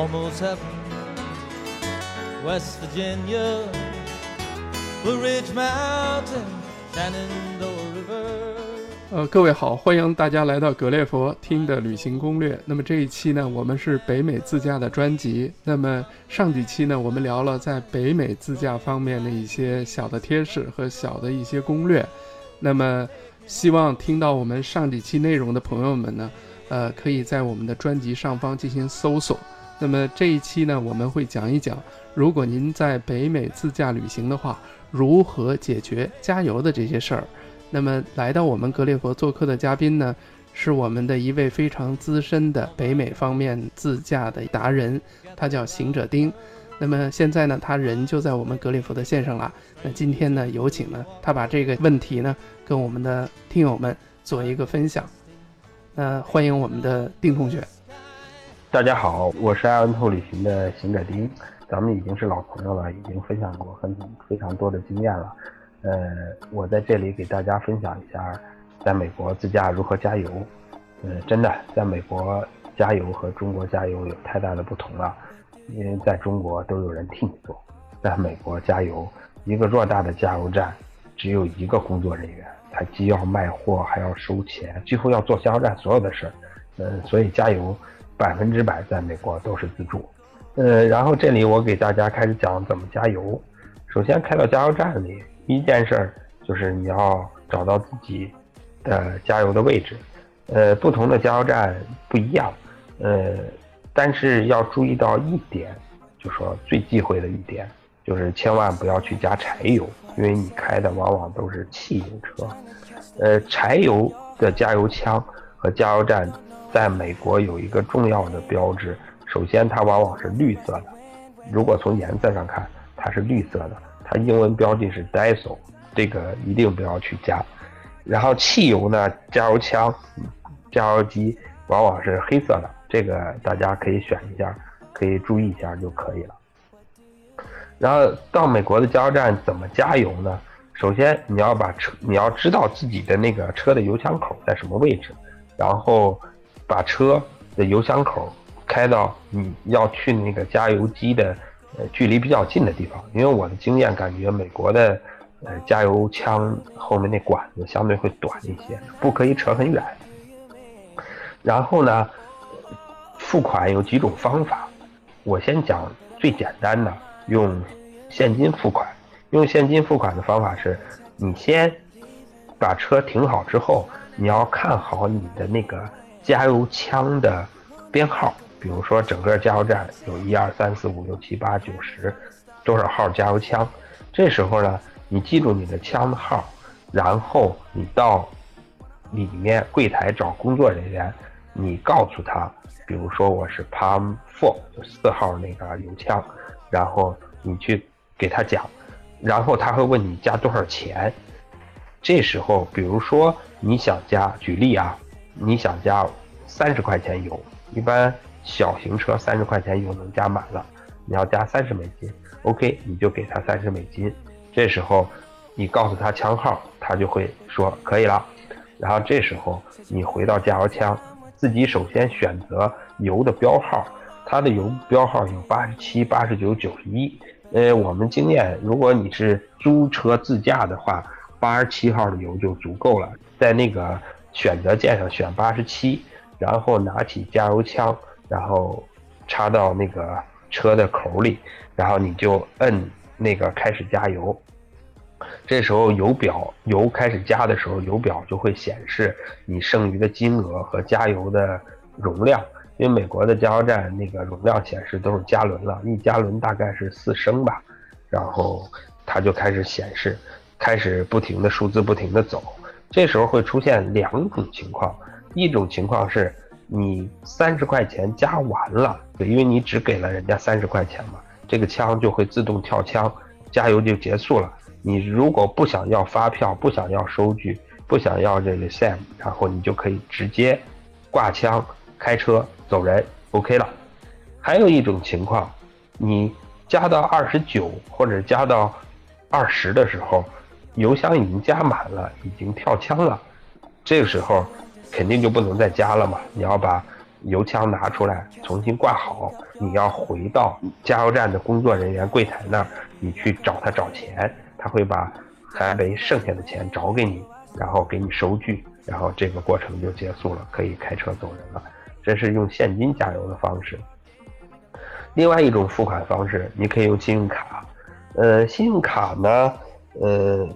almost heaven. West Virginia, bridge Mountain, sand and over 呃，各位好，欢迎大家来到格列佛听的旅行攻略。那么这一期呢，我们是北美自驾的专辑。那么上几期呢，我们聊了在北美自驾方面的一些小的贴士和小的一些攻略。那么希望听到我们上几期内容的朋友们呢，呃，可以在我们的专辑上方进行搜索。那么这一期呢，我们会讲一讲，如果您在北美自驾旅行的话，如何解决加油的这些事儿。那么来到我们格列佛做客的嘉宾呢，是我们的一位非常资深的北美方面自驾的达人，他叫行者丁。那么现在呢，他人就在我们格列佛的线上了。那今天呢，有请呢，他把这个问题呢，跟我们的听友们做一个分享。那欢迎我们的丁同学。大家好，我是爱文兔旅行的行者丁，咱们已经是老朋友了，已经分享过很非常多的经验了。呃，我在这里给大家分享一下，在美国自驾如何加油。呃，真的，在美国加油和中国加油有太大的不同了，因为在中国都有人替你做，在美国加油，一个偌大的加油站只有一个工作人员，他既要卖货还要收钱，几乎要做加油站所有的事儿。呃，所以加油百分之百在美国都是自助。呃，然后这里我给大家开始讲怎么加油。首先开到加油站里。第一件事儿就是你要找到自己的加油的位置，呃，不同的加油站不一样，呃，但是要注意到一点，就说最忌讳的一点，就是千万不要去加柴油，因为你开的往往都是汽油车，呃，柴油的加油枪和加油站在美国有一个重要的标志，首先它往往是绿色的，如果从颜色上看，它是绿色的。它英文标记是 Diesel，这个一定不要去加。然后汽油呢，加油枪、加油机往往是黑色的，这个大家可以选一下，可以注意一下就可以了。然后到美国的加油站怎么加油呢？首先你要把车，你要知道自己的那个车的油枪口在什么位置，然后把车的油箱口开到你要去那个加油机的。呃，距离比较近的地方，因为我的经验感觉，美国的呃加油枪后面那管子相对会短一些，不可以扯很远。然后呢，付款有几种方法，我先讲最简单的，用现金付款。用现金付款的方法是，你先把车停好之后，你要看好你的那个加油枪的编号。比如说，整个加油站有一二三四五六七八九十多少号加油枪，这时候呢，你记住你的枪的号，然后你到里面柜台找工作人员，你告诉他，比如说我是 Palm Four 就四号那个油枪，然后你去给他讲，然后他会问你加多少钱。这时候，比如说你想加，举例啊，你想加三十块钱油，一般。小型车三十块钱油能加满了，你要加三十美金，OK，你就给他三十美金。这时候你告诉他枪号，他就会说可以了。然后这时候你回到加油枪，自己首先选择油的标号，它的油标号有八十七、八十九、九十一。呃，我们经验，如果你是租车自驾的话，八十七号的油就足够了。在那个选择键上选八十七，然后拿起加油枪。然后插到那个车的口里，然后你就摁那个开始加油。这时候油表油开始加的时候，油表就会显示你剩余的金额和加油的容量。因为美国的加油站那个容量显示都是加仑了，一加仑大概是四升吧。然后它就开始显示，开始不停的数字不停的走。这时候会出现两种情况，一种情况是。你三十块钱加完了，对，因为你只给了人家三十块钱嘛，这个枪就会自动跳枪，加油就结束了。你如果不想要发票，不想要收据，不想要这个 SAM，然后你就可以直接挂枪开车走人，OK 了。还有一种情况，你加到二十九或者加到二十的时候，油箱已经加满了，已经跳枪了，这个时候。肯定就不能再加了嘛！你要把油枪拿出来重新挂好，你要回到加油站的工作人员柜台那儿，你去找他找钱，他会把还没剩下的钱找给你，然后给你收据，然后这个过程就结束了，可以开车走人了。这是用现金加油的方式。另外一种付款方式，你可以用信用卡。呃，信用卡呢，呃，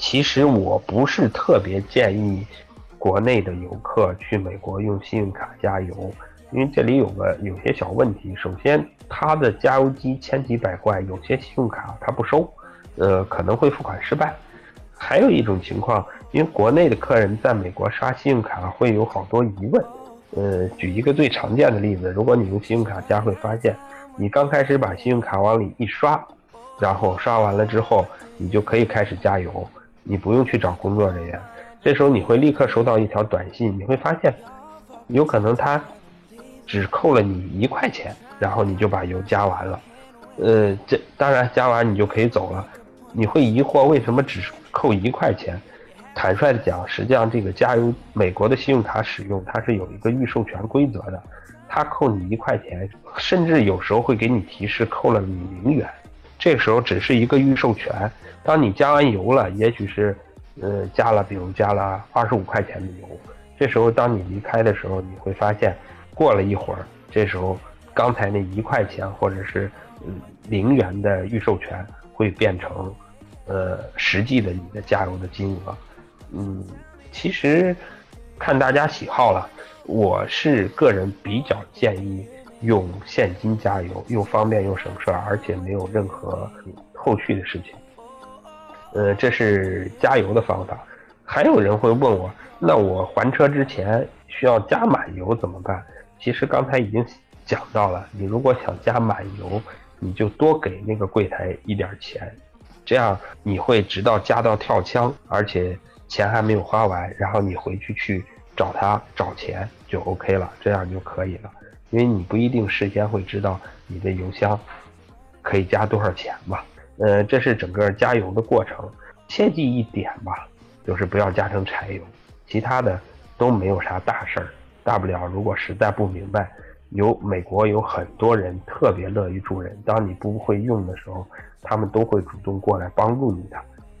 其实我不是特别建议。国内的游客去美国用信用卡加油，因为这里有个有些小问题。首先，它的加油机千奇百怪，有些信用卡它不收，呃，可能会付款失败。还有一种情况，因为国内的客人在美国刷信用卡会有好多疑问。呃，举一个最常见的例子，如果你用信用卡加，会发现你刚开始把信用卡往里一刷，然后刷完了之后，你就可以开始加油，你不用去找工作人员。这时候你会立刻收到一条短信，你会发现，有可能他只扣了你一块钱，然后你就把油加完了。呃，这当然加完你就可以走了。你会疑惑为什么只扣一块钱？坦率的讲，实际上这个加油美国的信用卡使用它是有一个预授权规则的，他扣你一块钱，甚至有时候会给你提示扣了你零元。这时候只是一个预授权，当你加完油了，也许是。呃，加了，比如加了二十五块钱的油，这时候当你离开的时候，你会发现，过了一会儿，这时候刚才那一块钱或者是零元的预授权会变成，呃，实际的你的加油的金额。嗯，其实看大家喜好了，我是个人比较建议用现金加油，又方便又省事儿，而且没有任何后续的事情。呃，这是加油的方法。还有人会问我，那我还车之前需要加满油怎么办？其实刚才已经讲到了，你如果想加满油，你就多给那个柜台一点钱，这样你会直到加到跳枪，而且钱还没有花完，然后你回去去找他找钱就 OK 了，这样就可以了。因为你不一定事先会知道你的油箱可以加多少钱吧。呃，这是整个加油的过程，切记一点吧，就是不要加成柴油，其他的都没有啥大事儿，大不了如果实在不明白，有美国有很多人特别乐于助人，当你不会用的时候，他们都会主动过来帮助你的，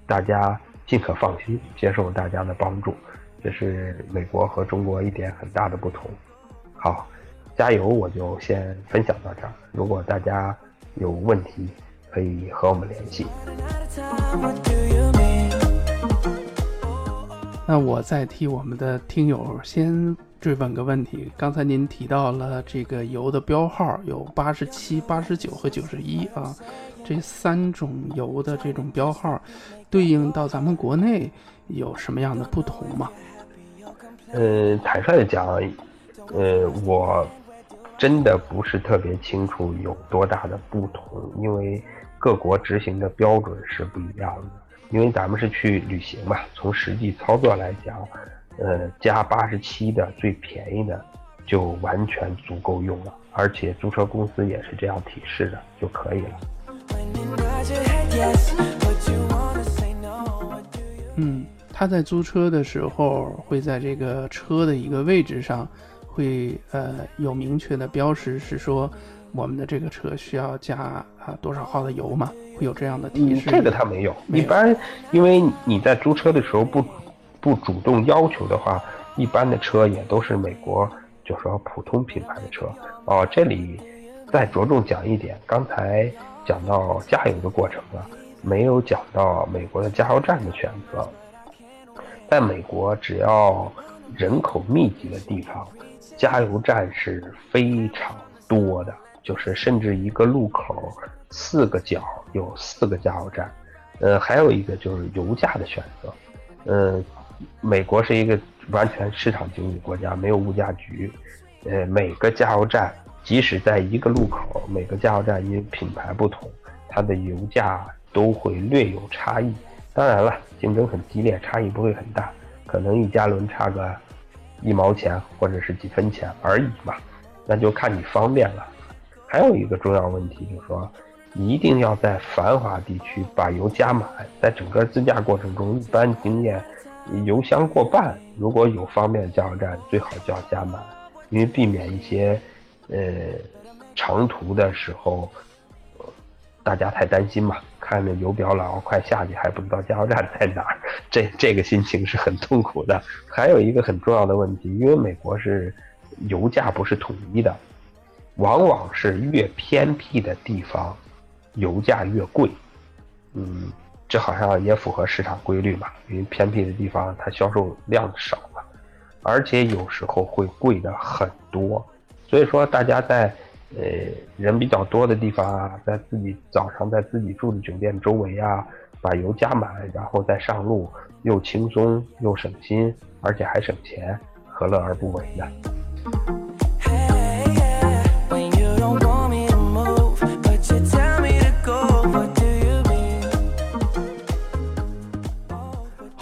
大家尽可放心接受大家的帮助，这是美国和中国一点很大的不同。好，加油我就先分享到这儿，如果大家有问题。可以和我们联系。那我再替我们的听友先追问个问题。刚才您提到了这个油的标号有八十七、八十九和九十一啊，这三种油的这种标号，对应到咱们国内有什么样的不同吗？呃，坦率的讲，呃，我真的不是特别清楚有多大的不同，因为。各国执行的标准是不一样的，因为咱们是去旅行嘛，从实际操作来讲，呃，加八十七的最便宜的就完全足够用了，而且租车公司也是这样提示的就可以了。嗯，他在租车的时候会在这个车的一个位置上会呃有明确的标识，是说。我们的这个车需要加啊多少号的油吗？会有这样的提示？这个它没有。一般，因为你在租车的时候不不主动要求的话，一般的车也都是美国就说普通品牌的车。哦，这里再着重讲一点，刚才讲到加油的过程了，没有讲到美国的加油站的选择。在美国，只要人口密集的地方，加油站是非常多的。就是甚至一个路口四个角有四个加油站，呃，还有一个就是油价的选择，呃，美国是一个完全市场经济国家，没有物价局，呃，每个加油站即使在一个路口，每个加油站因品牌不同，它的油价都会略有差异。当然了，竞争很激烈，差异不会很大，可能一加仑差个一毛钱或者是几分钱而已嘛，那就看你方便了。还有一个重要问题就是说，一定要在繁华地区把油加满。在整个自驾过程中，一般经验，油箱过半，如果有方便的加油站，最好就要加满。因为避免一些呃长途的时候，大家太担心嘛，看着油表老快下去，还不知道加油站在哪儿，这这个心情是很痛苦的。还有一个很重要的问题，因为美国是油价不是统一的，往往是越偏僻的地方，油价越贵。嗯，这好像也符合市场规律嘛，因为偏僻的地方它销售量少了，而且有时候会贵的很多。所以说，大家在呃人比较多的地方啊，在自己早上在自己住的酒店周围啊，把油加满，然后再上路，又轻松又省心，而且还省钱，何乐而不为呢？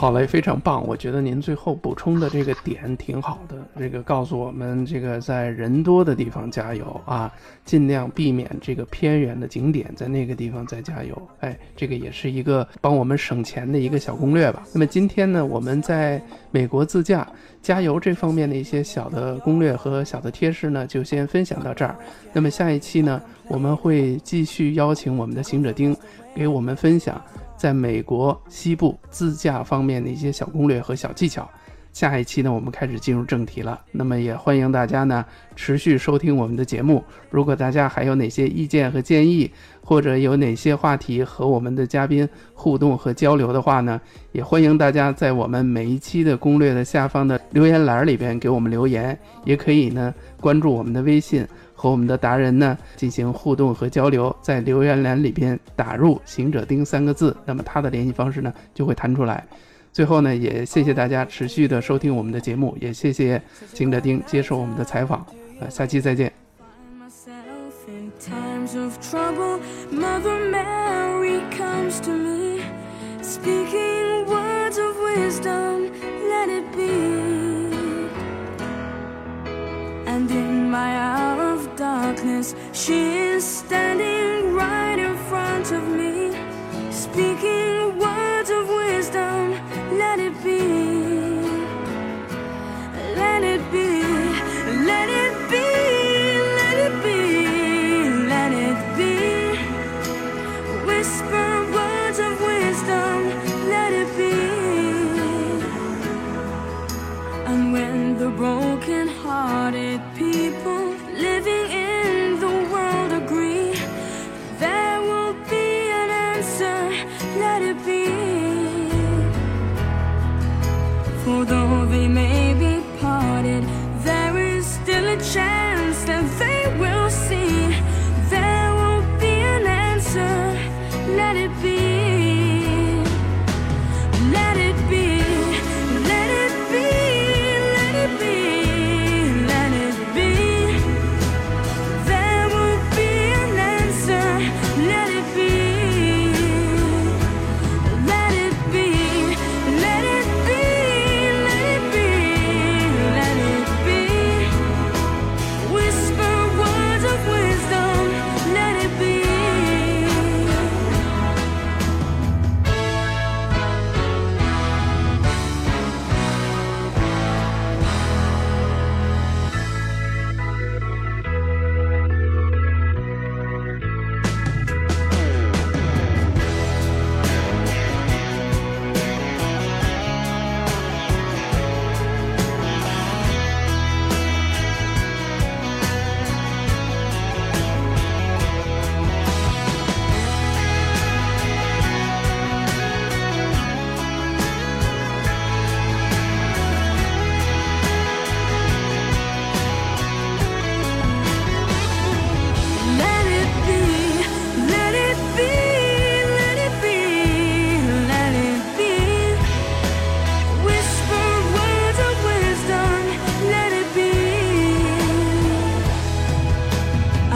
好嘞，非常棒！我觉得您最后补充的这个点挺好的，这个告诉我们，这个在人多的地方加油啊，尽量避免这个偏远的景点，在那个地方再加油。哎，这个也是一个帮我们省钱的一个小攻略吧。那么今天呢，我们在美国自驾加油这方面的一些小的攻略和小的贴士呢，就先分享到这儿。那么下一期呢，我们会继续邀请我们的行者丁给我们分享。在美国西部自驾方面的一些小攻略和小技巧。下一期呢，我们开始进入正题了。那么也欢迎大家呢持续收听我们的节目。如果大家还有哪些意见和建议，或者有哪些话题和我们的嘉宾互动和交流的话呢，也欢迎大家在我们每一期的攻略的下方的留言栏里边给我们留言，也可以呢关注我们的微信。和我们的达人呢进行互动和交流，在留言栏里边打入“行者丁”三个字，那么他的联系方式呢就会弹出来。最后呢，也谢谢大家持续的收听我们的节目，也谢谢行者丁接受我们的采访。呃，下期再见。myself in times of trouble. Mother Mary comes to me, speaking She's standing.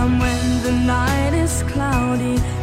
And when the night is cloudy.